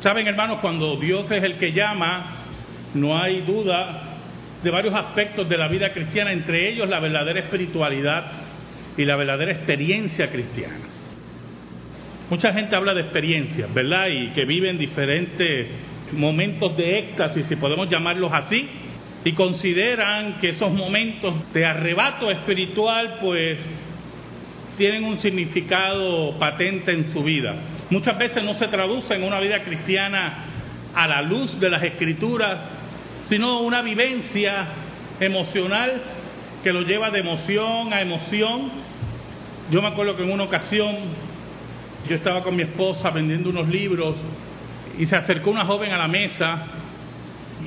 Saben, hermanos, cuando Dios es el que llama, no hay duda de varios aspectos de la vida cristiana, entre ellos la verdadera espiritualidad y la verdadera experiencia cristiana. Mucha gente habla de experiencias, ¿verdad? Y que viven diferentes momentos de éxtasis, si podemos llamarlos así, y consideran que esos momentos de arrebato espiritual, pues, tienen un significado patente en su vida. Muchas veces no se traduce en una vida cristiana a la luz de las escrituras, sino una vivencia emocional que lo lleva de emoción a emoción. Yo me acuerdo que en una ocasión yo estaba con mi esposa vendiendo unos libros y se acercó una joven a la mesa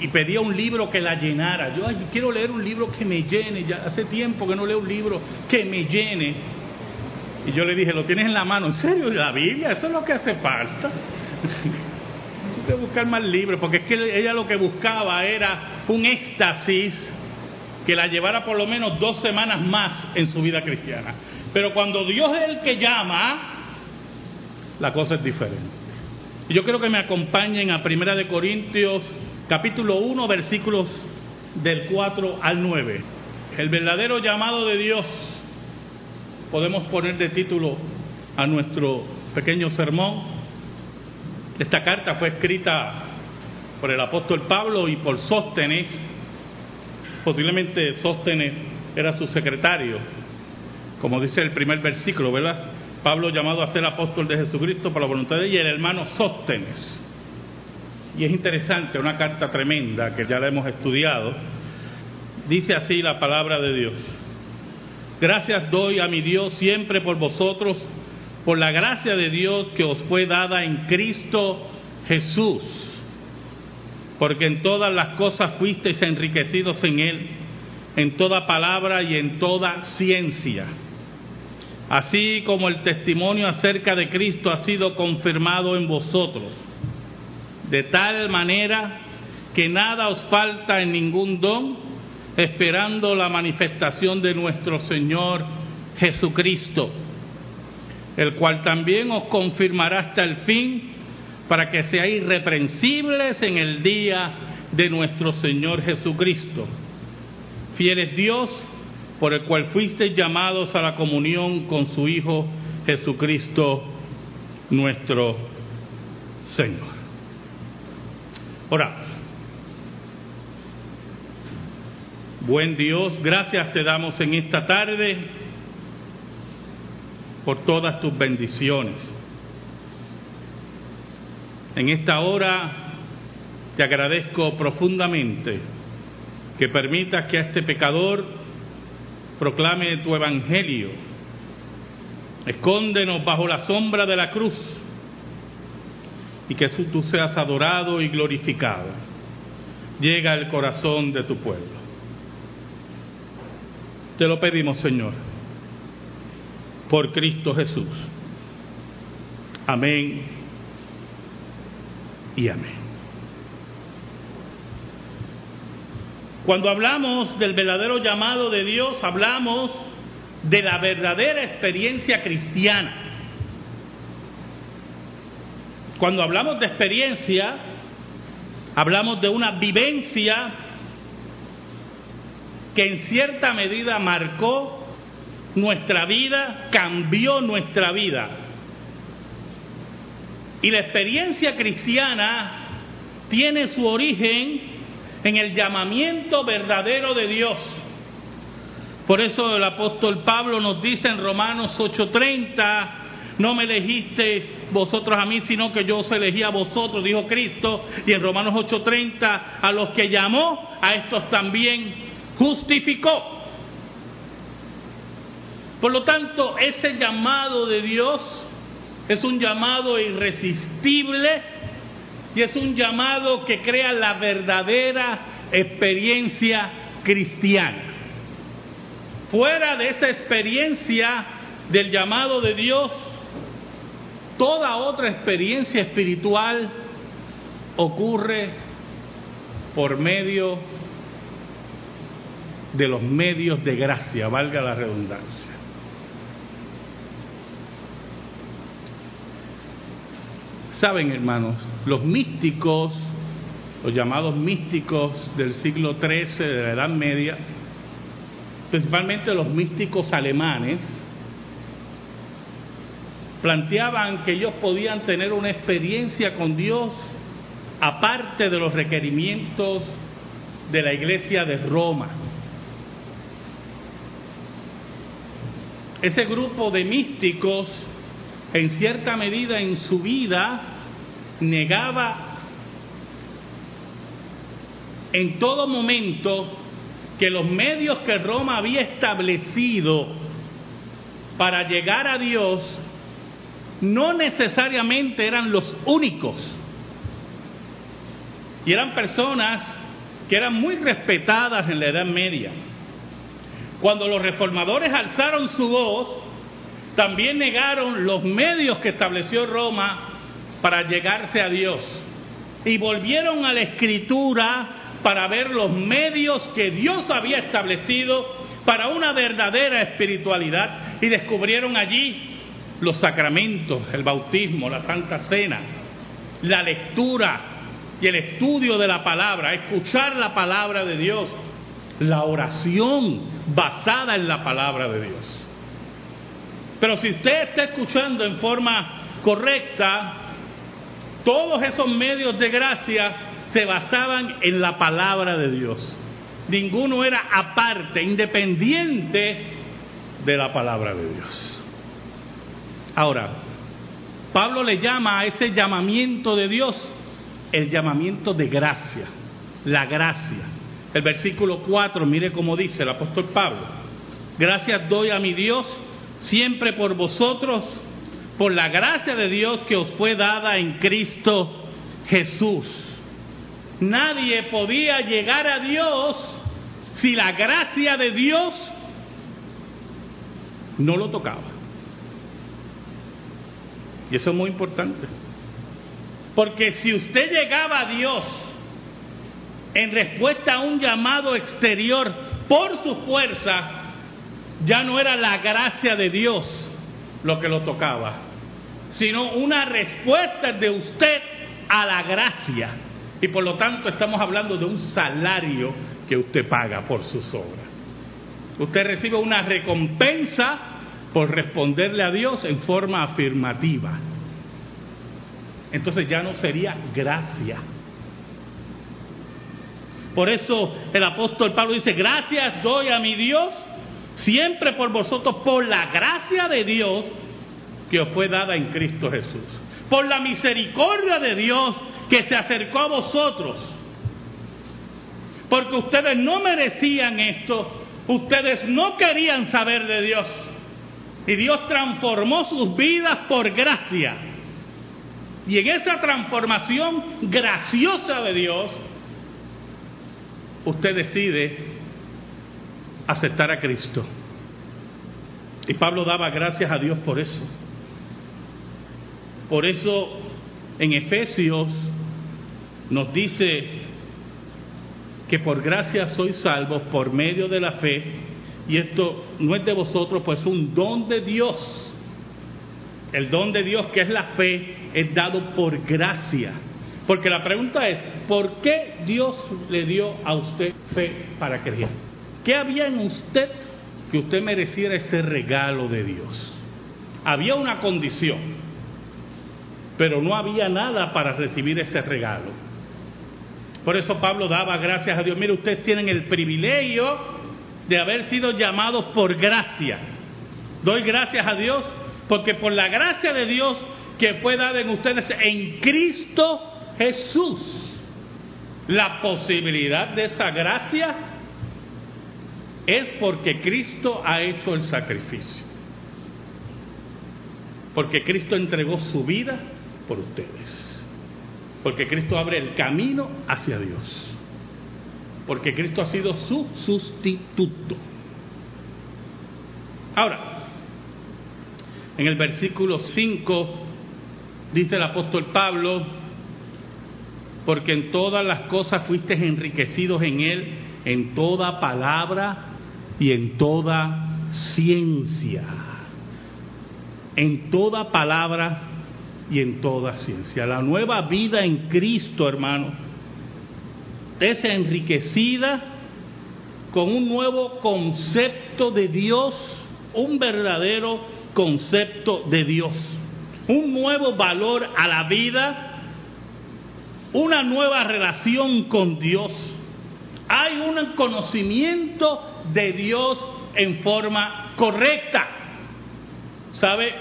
y pedía un libro que la llenara. Yo quiero leer un libro que me llene, ya hace tiempo que no leo un libro que me llene. Y yo le dije, ¿lo tienes en la mano? ¿En serio? ¿La Biblia? Eso es lo que hace falta. Que buscar más libros, porque es que ella lo que buscaba era un éxtasis que la llevara por lo menos dos semanas más en su vida cristiana. Pero cuando Dios es el que llama, la cosa es diferente. Y yo quiero que me acompañen a Primera de Corintios, capítulo 1, versículos del 4 al 9. El verdadero llamado de Dios, podemos poner de título a nuestro pequeño sermón. Esta carta fue escrita por el apóstol Pablo y por Sóstenes. Posiblemente Sóstenes era su secretario, como dice el primer versículo, ¿verdad? Pablo llamado a ser apóstol de Jesucristo por la voluntad de ella, y el hermano Sóstenes. Y es interesante, una carta tremenda que ya la hemos estudiado. Dice así la palabra de Dios. Gracias doy a mi Dios siempre por vosotros, por la gracia de Dios que os fue dada en Cristo Jesús. Porque en todas las cosas fuisteis enriquecidos en Él, en toda palabra y en toda ciencia así como el testimonio acerca de Cristo ha sido confirmado en vosotros, de tal manera que nada os falta en ningún don, esperando la manifestación de nuestro Señor Jesucristo, el cual también os confirmará hasta el fin, para que seáis irreprensibles en el día de nuestro Señor Jesucristo. Fiel es Dios, por el cual fuisteis llamados a la comunión con su Hijo Jesucristo nuestro Señor. Oramos. Buen Dios, gracias te damos en esta tarde por todas tus bendiciones. En esta hora te agradezco profundamente que permitas que a este pecador proclame tu evangelio. Escóndenos bajo la sombra de la cruz y que tú seas adorado y glorificado. Llega al corazón de tu pueblo. Te lo pedimos, Señor, por Cristo Jesús. Amén y amén. Cuando hablamos del verdadero llamado de Dios, hablamos de la verdadera experiencia cristiana. Cuando hablamos de experiencia, hablamos de una vivencia que en cierta medida marcó nuestra vida, cambió nuestra vida. Y la experiencia cristiana tiene su origen en el llamamiento verdadero de Dios. Por eso el apóstol Pablo nos dice en Romanos 8:30, no me elegisteis vosotros a mí, sino que yo os elegí a vosotros, dijo Cristo. Y en Romanos 8:30, a los que llamó, a estos también justificó. Por lo tanto, ese llamado de Dios es un llamado irresistible y es un llamado que crea la verdadera experiencia cristiana. Fuera de esa experiencia del llamado de Dios, toda otra experiencia espiritual ocurre por medio de los medios de gracia, valga la redundancia. Saben, hermanos, los místicos, los llamados místicos del siglo XIII, de la Edad Media, principalmente los místicos alemanes, planteaban que ellos podían tener una experiencia con Dios aparte de los requerimientos de la iglesia de Roma. Ese grupo de místicos, en cierta medida en su vida, negaba en todo momento que los medios que Roma había establecido para llegar a Dios no necesariamente eran los únicos. Y eran personas que eran muy respetadas en la Edad Media. Cuando los reformadores alzaron su voz, también negaron los medios que estableció Roma para llegarse a Dios. Y volvieron a la escritura para ver los medios que Dios había establecido para una verdadera espiritualidad y descubrieron allí los sacramentos, el bautismo, la Santa Cena, la lectura y el estudio de la palabra, escuchar la palabra de Dios, la oración basada en la palabra de Dios. Pero si usted está escuchando en forma correcta, todos esos medios de gracia se basaban en la palabra de Dios. Ninguno era aparte, independiente de la palabra de Dios. Ahora, Pablo le llama a ese llamamiento de Dios el llamamiento de gracia, la gracia. El versículo 4, mire cómo dice el apóstol Pablo. Gracias doy a mi Dios siempre por vosotros, por la gracia de Dios que os fue dada en Cristo Jesús. Nadie podía llegar a Dios si la gracia de Dios no lo tocaba. Y eso es muy importante. Porque si usted llegaba a Dios en respuesta a un llamado exterior por su fuerza, ya no era la gracia de Dios lo que lo tocaba, sino una respuesta de usted a la gracia. Y por lo tanto estamos hablando de un salario que usted paga por sus obras. Usted recibe una recompensa por responderle a Dios en forma afirmativa. Entonces ya no sería gracia. Por eso el apóstol Pablo dice, gracias doy a mi Dios siempre por vosotros, por la gracia de Dios que os fue dada en Cristo Jesús, por la misericordia de Dios que se acercó a vosotros, porque ustedes no merecían esto, ustedes no querían saber de Dios, y Dios transformó sus vidas por gracia. Y en esa transformación graciosa de Dios, usted decide aceptar a Cristo. Y Pablo daba gracias a Dios por eso. Por eso en Efesios nos dice que por gracia sois salvos por medio de la fe y esto no es de vosotros, pues es un don de Dios. El don de Dios, que es la fe, es dado por gracia. Porque la pregunta es, ¿por qué Dios le dio a usted fe para creer? ¿Qué había en usted que usted mereciera ese regalo de Dios? Había una condición, pero no había nada para recibir ese regalo. Por eso Pablo daba gracias a Dios. Mire, ustedes tienen el privilegio de haber sido llamados por gracia. Doy gracias a Dios porque por la gracia de Dios que fue dada en ustedes en Cristo Jesús, la posibilidad de esa gracia es porque Cristo ha hecho el sacrificio. Porque Cristo entregó su vida por ustedes. Porque Cristo abre el camino hacia Dios porque Cristo ha sido su sustituto. Ahora, en el versículo 5 dice el apóstol Pablo, porque en todas las cosas fuiste enriquecidos en Él, en toda palabra y en toda ciencia. En toda palabra y en toda ciencia. La nueva vida en Cristo, hermano, es enriquecida con un nuevo concepto de Dios, un verdadero concepto de Dios, un nuevo valor a la vida, una nueva relación con Dios. Hay un conocimiento de Dios en forma correcta. ¿Sabe?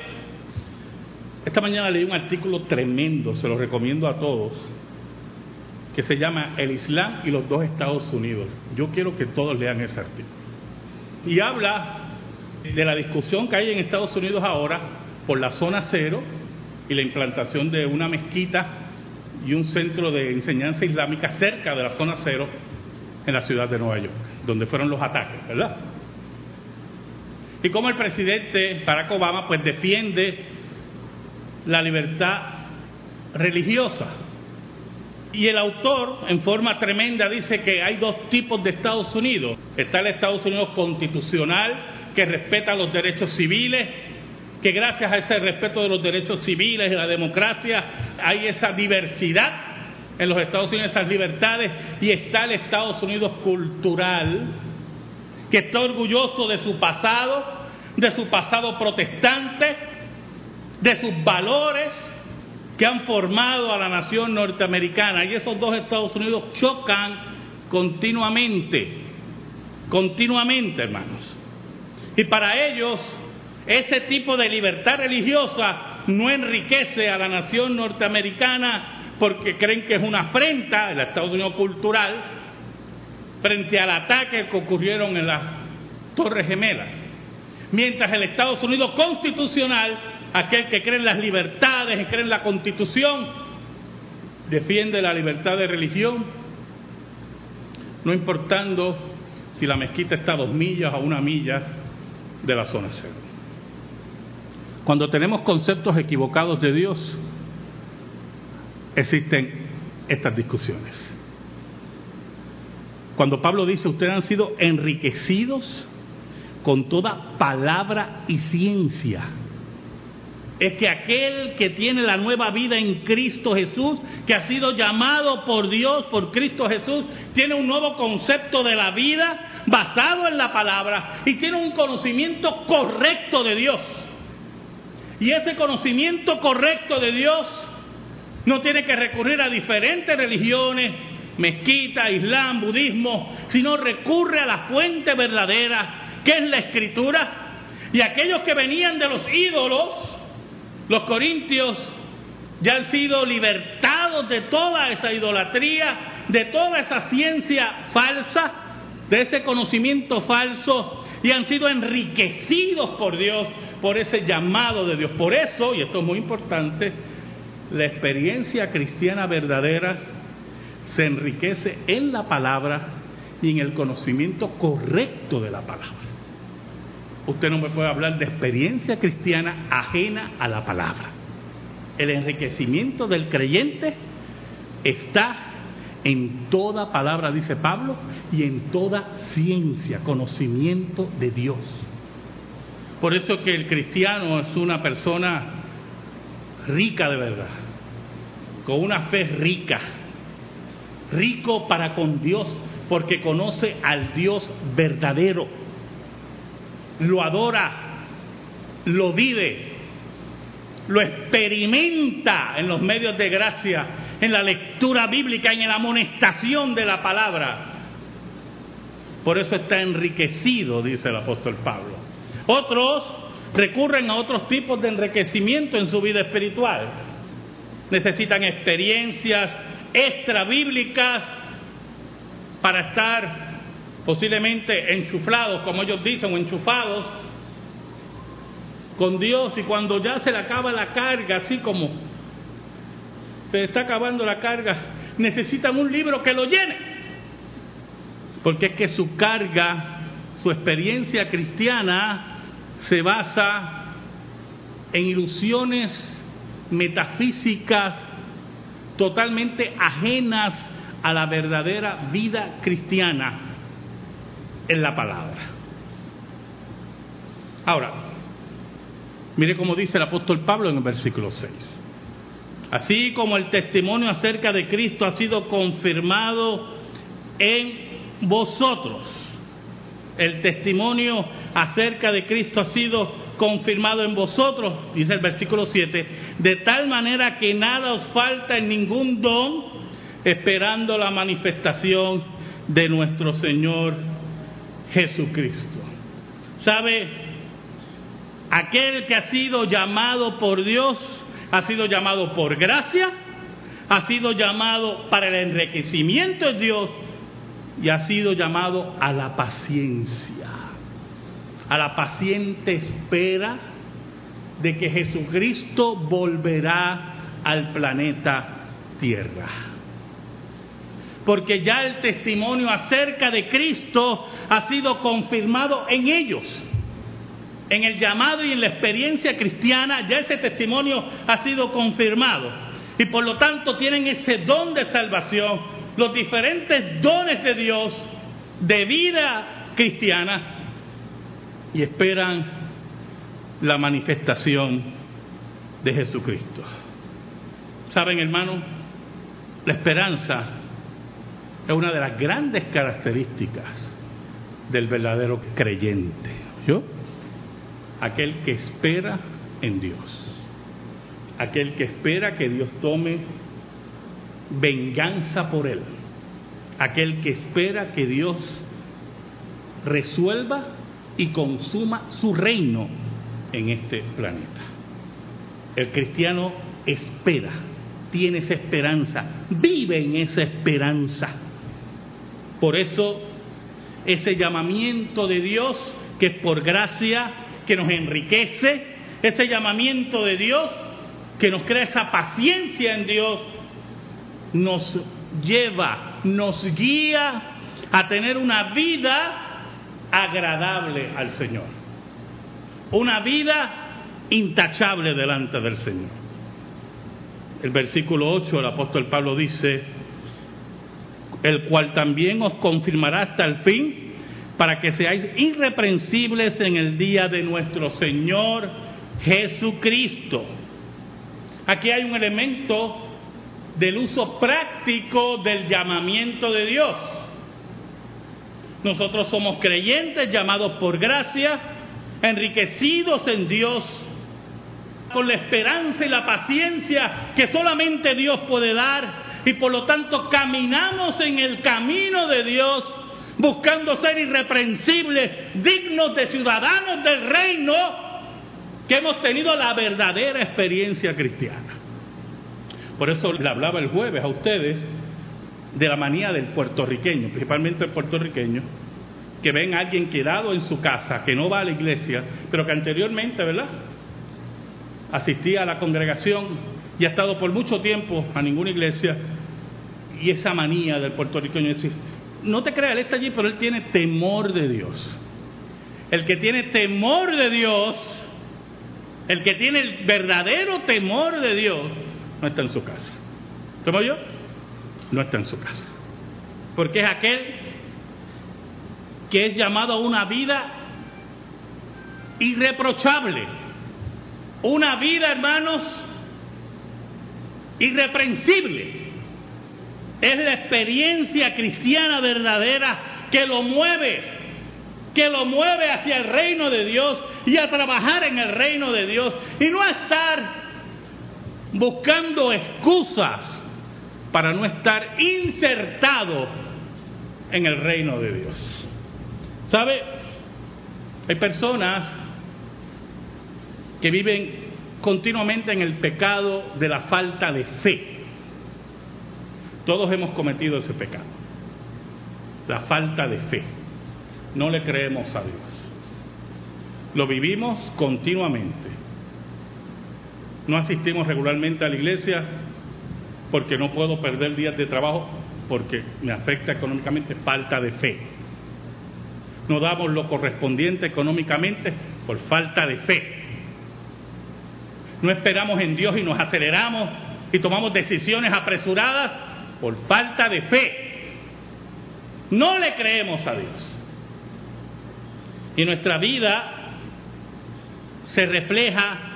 Esta mañana leí un artículo tremendo, se lo recomiendo a todos, que se llama El Islam y los dos Estados Unidos. Yo quiero que todos lean ese artículo. Y habla de la discusión que hay en Estados Unidos ahora por la zona cero y la implantación de una mezquita y un centro de enseñanza islámica cerca de la zona cero en la ciudad de Nueva York, donde fueron los ataques, ¿verdad? Y como el presidente Barack Obama pues defiende la libertad religiosa. Y el autor, en forma tremenda, dice que hay dos tipos de Estados Unidos. Está el Estados Unidos constitucional, que respeta los derechos civiles, que gracias a ese respeto de los derechos civiles y la democracia hay esa diversidad en los Estados Unidos, esas libertades, y está el Estados Unidos cultural, que está orgulloso de su pasado, de su pasado protestante, de sus valores que han formado a la nación norteamericana. Y esos dos Estados Unidos chocan continuamente, continuamente, hermanos. Y para ellos, ese tipo de libertad religiosa no enriquece a la nación norteamericana porque creen que es una afrenta, el Estados Unidos cultural, frente al ataque que ocurrieron en las Torres Gemelas. Mientras el Estados Unidos constitucional, aquel que cree en las libertades, que cree en la constitución, defiende la libertad de religión, no importando si la mezquita está a dos millas o una milla de la zona cero. Cuando tenemos conceptos equivocados de Dios, existen estas discusiones. Cuando Pablo dice, ustedes han sido enriquecidos con toda palabra y ciencia, es que aquel que tiene la nueva vida en Cristo Jesús, que ha sido llamado por Dios, por Cristo Jesús, tiene un nuevo concepto de la vida basado en la palabra y tiene un conocimiento correcto de Dios. Y ese conocimiento correcto de Dios no tiene que recurrir a diferentes religiones, mezquita, islam, budismo, sino recurre a la fuente verdadera, que es la escritura. Y aquellos que venían de los ídolos, los corintios ya han sido libertados de toda esa idolatría, de toda esa ciencia falsa, de ese conocimiento falso, y han sido enriquecidos por Dios, por ese llamado de Dios. Por eso, y esto es muy importante, la experiencia cristiana verdadera se enriquece en la palabra y en el conocimiento correcto de la palabra. Usted no me puede hablar de experiencia cristiana ajena a la palabra. El enriquecimiento del creyente está en toda palabra, dice Pablo, y en toda ciencia, conocimiento de Dios. Por eso que el cristiano es una persona rica de verdad, con una fe rica, rico para con Dios, porque conoce al Dios verdadero lo adora, lo vive, lo experimenta en los medios de gracia, en la lectura bíblica, en la amonestación de la palabra. Por eso está enriquecido, dice el apóstol Pablo. Otros recurren a otros tipos de enriquecimiento en su vida espiritual. Necesitan experiencias extra bíblicas para estar posiblemente enchuflados, como ellos dicen, enchufados con Dios y cuando ya se le acaba la carga, así como se está acabando la carga, necesitan un libro que lo llene. Porque es que su carga, su experiencia cristiana se basa en ilusiones metafísicas totalmente ajenas a la verdadera vida cristiana en la palabra. Ahora, mire cómo dice el apóstol Pablo en el versículo 6. Así como el testimonio acerca de Cristo ha sido confirmado en vosotros. El testimonio acerca de Cristo ha sido confirmado en vosotros, dice el versículo 7, de tal manera que nada os falta en ningún don, esperando la manifestación de nuestro Señor Jesucristo. ¿Sabe? Aquel que ha sido llamado por Dios, ha sido llamado por gracia, ha sido llamado para el enriquecimiento de Dios y ha sido llamado a la paciencia, a la paciente espera de que Jesucristo volverá al planeta Tierra. Porque ya el testimonio acerca de Cristo ha sido confirmado en ellos. En el llamado y en la experiencia cristiana ya ese testimonio ha sido confirmado. Y por lo tanto tienen ese don de salvación los diferentes dones de Dios de vida cristiana y esperan la manifestación de Jesucristo. ¿Saben, hermano? La esperanza es una de las grandes características del verdadero creyente. ¿Yo? Aquel que espera en Dios. Aquel que espera que Dios tome venganza por él. Aquel que espera que Dios resuelva y consuma su reino en este planeta. El cristiano espera, tiene esa esperanza, vive en esa esperanza. Por eso ese llamamiento de Dios, que es por gracia, que nos enriquece, ese llamamiento de Dios, que nos crea esa paciencia en Dios, nos lleva, nos guía a tener una vida agradable al Señor. Una vida intachable delante del Señor. El versículo 8, el apóstol Pablo dice, el cual también os confirmará hasta el fin, para que seáis irreprensibles en el día de nuestro Señor Jesucristo. Aquí hay un elemento del uso práctico del llamamiento de Dios. Nosotros somos creyentes llamados por gracia, enriquecidos en Dios, con la esperanza y la paciencia que solamente Dios puede dar, y por lo tanto caminamos en el camino de Dios, buscando ser irreprensibles, dignos de ciudadanos del reino, que hemos tenido la verdadera experiencia cristiana. Por eso le hablaba el jueves a ustedes de la manía del puertorriqueño, principalmente el puertorriqueño, que ven a alguien quedado en su casa, que no va a la iglesia, pero que anteriormente, ¿verdad? Asistía a la congregación y ha estado por mucho tiempo a ninguna iglesia, y esa manía del puertorriqueño decir, no te creas, él está allí, pero él tiene temor de Dios. El que tiene temor de Dios, el que tiene el verdadero temor de Dios, no está en su casa. ¿Cómo yo? No está en su casa. Porque es aquel que es llamado a una vida irreprochable. Una vida, hermanos, irreprensible. Es la experiencia cristiana verdadera que lo mueve, que lo mueve hacia el reino de Dios y a trabajar en el reino de Dios y no a estar buscando excusas para no estar insertado en el reino de Dios. ¿Sabe? Hay personas que viven continuamente en el pecado de la falta de fe. Todos hemos cometido ese pecado. La falta de fe. No le creemos a Dios. Lo vivimos continuamente no asistimos regularmente a la iglesia porque no puedo perder días de trabajo porque me afecta económicamente, falta de fe. No damos lo correspondiente económicamente por falta de fe. No esperamos en Dios y nos aceleramos y tomamos decisiones apresuradas por falta de fe. No le creemos a Dios. Y nuestra vida se refleja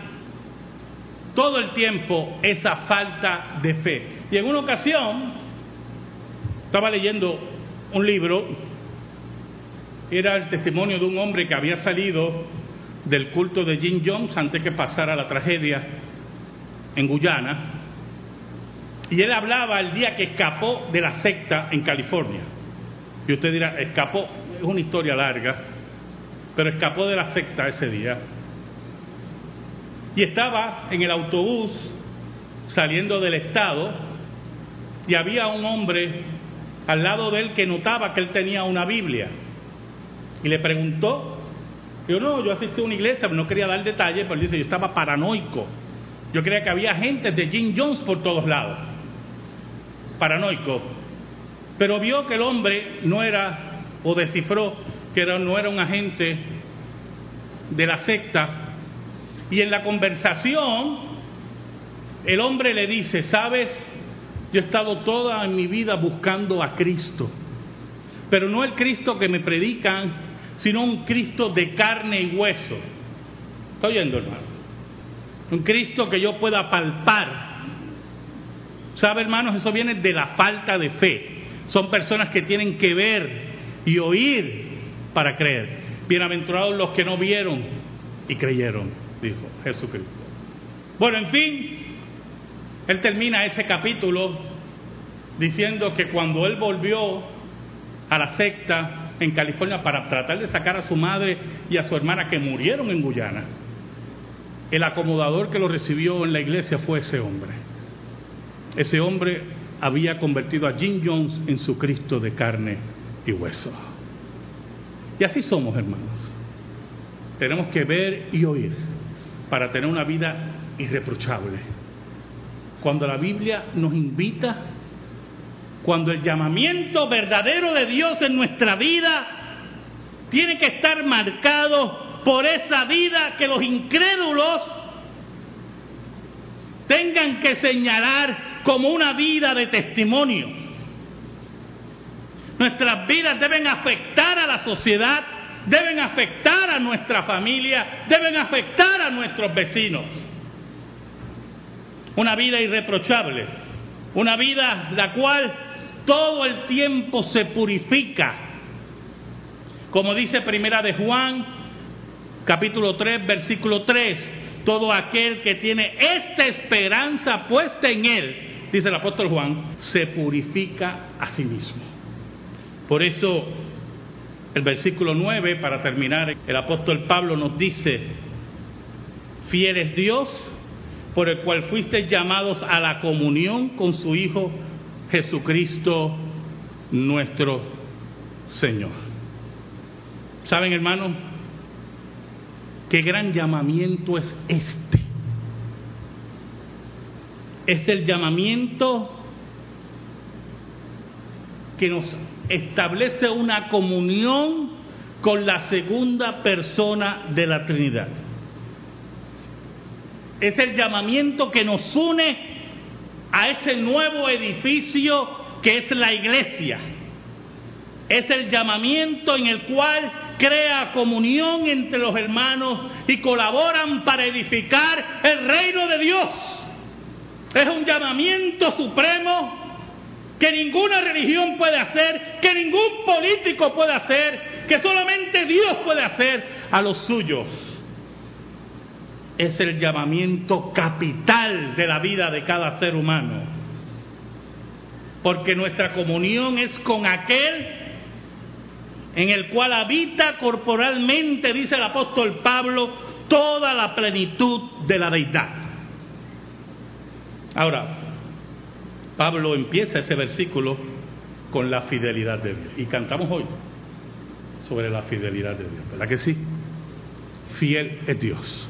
todo el tiempo esa falta de fe. Y en una ocasión estaba leyendo un libro, era el testimonio de un hombre que había salido del culto de Jim Jones antes que pasara la tragedia en Guyana, y él hablaba el día que escapó de la secta en California. Y usted dirá, escapó, es una historia larga, pero escapó de la secta ese día. Y estaba en el autobús saliendo del estado y había un hombre al lado de él que notaba que él tenía una Biblia. Y le preguntó, yo no, yo asistí a una iglesia, pero no quería dar detalles, pero dice, yo estaba paranoico. Yo creía que había gente de Jim Jones por todos lados. Paranoico. Pero vio que el hombre no era, o descifró que no era un agente de la secta. Y en la conversación, el hombre le dice, sabes, yo he estado toda mi vida buscando a Cristo, pero no el Cristo que me predican, sino un Cristo de carne y hueso. ¿Está oyendo, hermano? Un Cristo que yo pueda palpar. ¿Sabe, hermanos? Eso viene de la falta de fe. Son personas que tienen que ver y oír para creer. Bienaventurados los que no vieron y creyeron, dijo Jesucristo. Bueno, en fin, él termina ese capítulo diciendo que cuando él volvió a la secta en California para tratar de sacar a su madre y a su hermana que murieron en Guyana, el acomodador que lo recibió en la iglesia fue ese hombre. Ese hombre había convertido a Jim Jones en su Cristo de carne y hueso. Y así somos, hermanos. Tenemos que ver y oír para tener una vida irreprochable. Cuando la Biblia nos invita, cuando el llamamiento verdadero de Dios en nuestra vida tiene que estar marcado por esa vida que los incrédulos tengan que señalar como una vida de testimonio. Nuestras vidas deben afectar a la sociedad, deben afectar a nuestra familia, deben afectar a nuestros vecinos. Una vida irreprochable, una vida la cual todo el tiempo se purifica. Como dice Primera de Juan, capítulo 3, versículo 3, todo aquel que tiene esta esperanza puesta en él, dice el apóstol Juan, se purifica a sí mismo. Por eso el versículo 9, para terminar, el apóstol Pablo nos dice, fiel es Dios por el cual fuiste llamados a la comunión con su Hijo Jesucristo nuestro Señor. ¿Saben, hermanos? Qué gran llamamiento es este. Es el llamamiento que nos establece una comunión con la segunda persona de la Trinidad. Es el llamamiento que nos une a ese nuevo edificio que es la iglesia. Es el llamamiento en el cual crea comunión entre los hermanos y colaboran para edificar el reino de Dios. Es un llamamiento supremo que ninguna religión puede hacer, que ningún político puede hacer, que solamente Dios puede hacer a los suyos. Es el llamamiento capital de la vida de cada ser humano. Porque nuestra comunión es con aquel en el cual habita corporalmente, dice el apóstol Pablo, toda la plenitud de la deidad. Ahora, Pablo empieza ese versículo con la fidelidad de Dios. Y cantamos hoy sobre la fidelidad de Dios. ¿Verdad que sí? Fiel es Dios.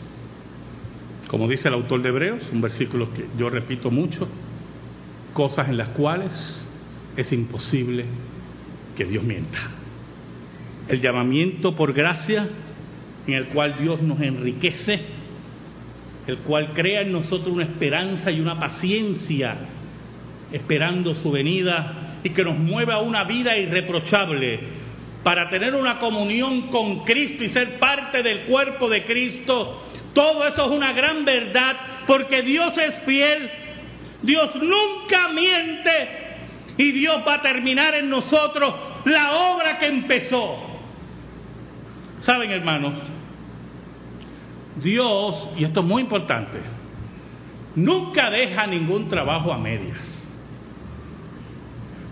Como dice el autor de Hebreos, un versículo que yo repito mucho, cosas en las cuales es imposible que Dios mienta. El llamamiento por gracia en el cual Dios nos enriquece, el cual crea en nosotros una esperanza y una paciencia esperando su venida y que nos mueva a una vida irreprochable para tener una comunión con Cristo y ser parte del cuerpo de Cristo. Todo eso es una gran verdad porque Dios es fiel, Dios nunca miente y Dios va a terminar en nosotros la obra que empezó. Saben, hermanos, Dios, y esto es muy importante, nunca deja ningún trabajo a medias.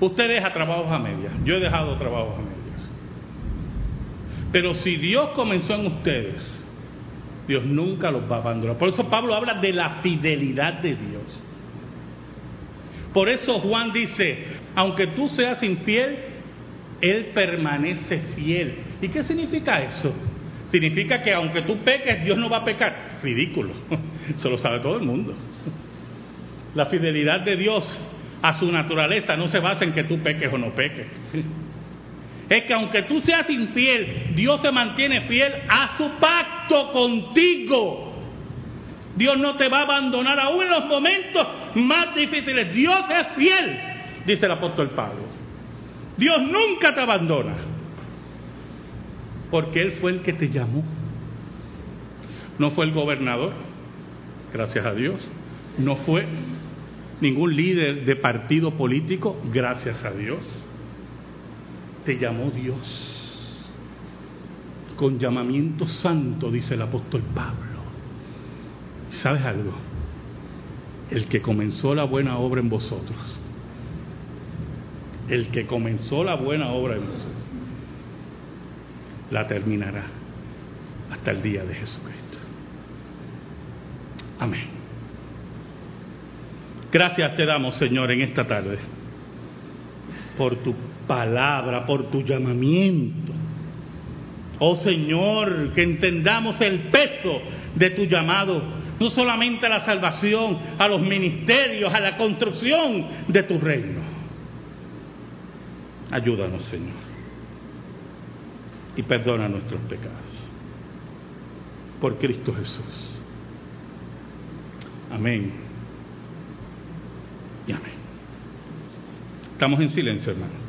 Usted deja trabajos a medias, yo he dejado trabajos a medias. Pero si Dios comenzó en ustedes, Dios nunca los va a abandonar. Por eso Pablo habla de la fidelidad de Dios. Por eso Juan dice, aunque tú seas infiel, Él permanece fiel. ¿Y qué significa eso? Significa que aunque tú peques, Dios no va a pecar. Ridículo. Eso lo sabe todo el mundo. La fidelidad de Dios a su naturaleza no se basa en que tú peques o no peques. Es que aunque tú seas infiel, Dios se mantiene fiel a su pacto contigo. Dios no te va a abandonar aún en los momentos más difíciles. Dios es fiel, dice el apóstol Pablo. Dios nunca te abandona. Porque Él fue el que te llamó. No fue el gobernador, gracias a Dios. No fue ningún líder de partido político, gracias a Dios. Te llamó Dios. Con llamamiento santo, dice el apóstol Pablo. ¿Sabes algo? El que comenzó la buena obra en vosotros, el que comenzó la buena obra en vosotros, la terminará hasta el día de Jesucristo. Amén. Gracias te damos, Señor, en esta tarde, por tu palabra, por tu llamamiento. Oh Señor, que entendamos el peso de tu llamado no solamente a la salvación, a los ministerios, a la construcción de tu reino. Ayúdanos, Señor, y perdona nuestros pecados. Por Cristo Jesús. Amén. Y amén. Estamos en silencio, hermano.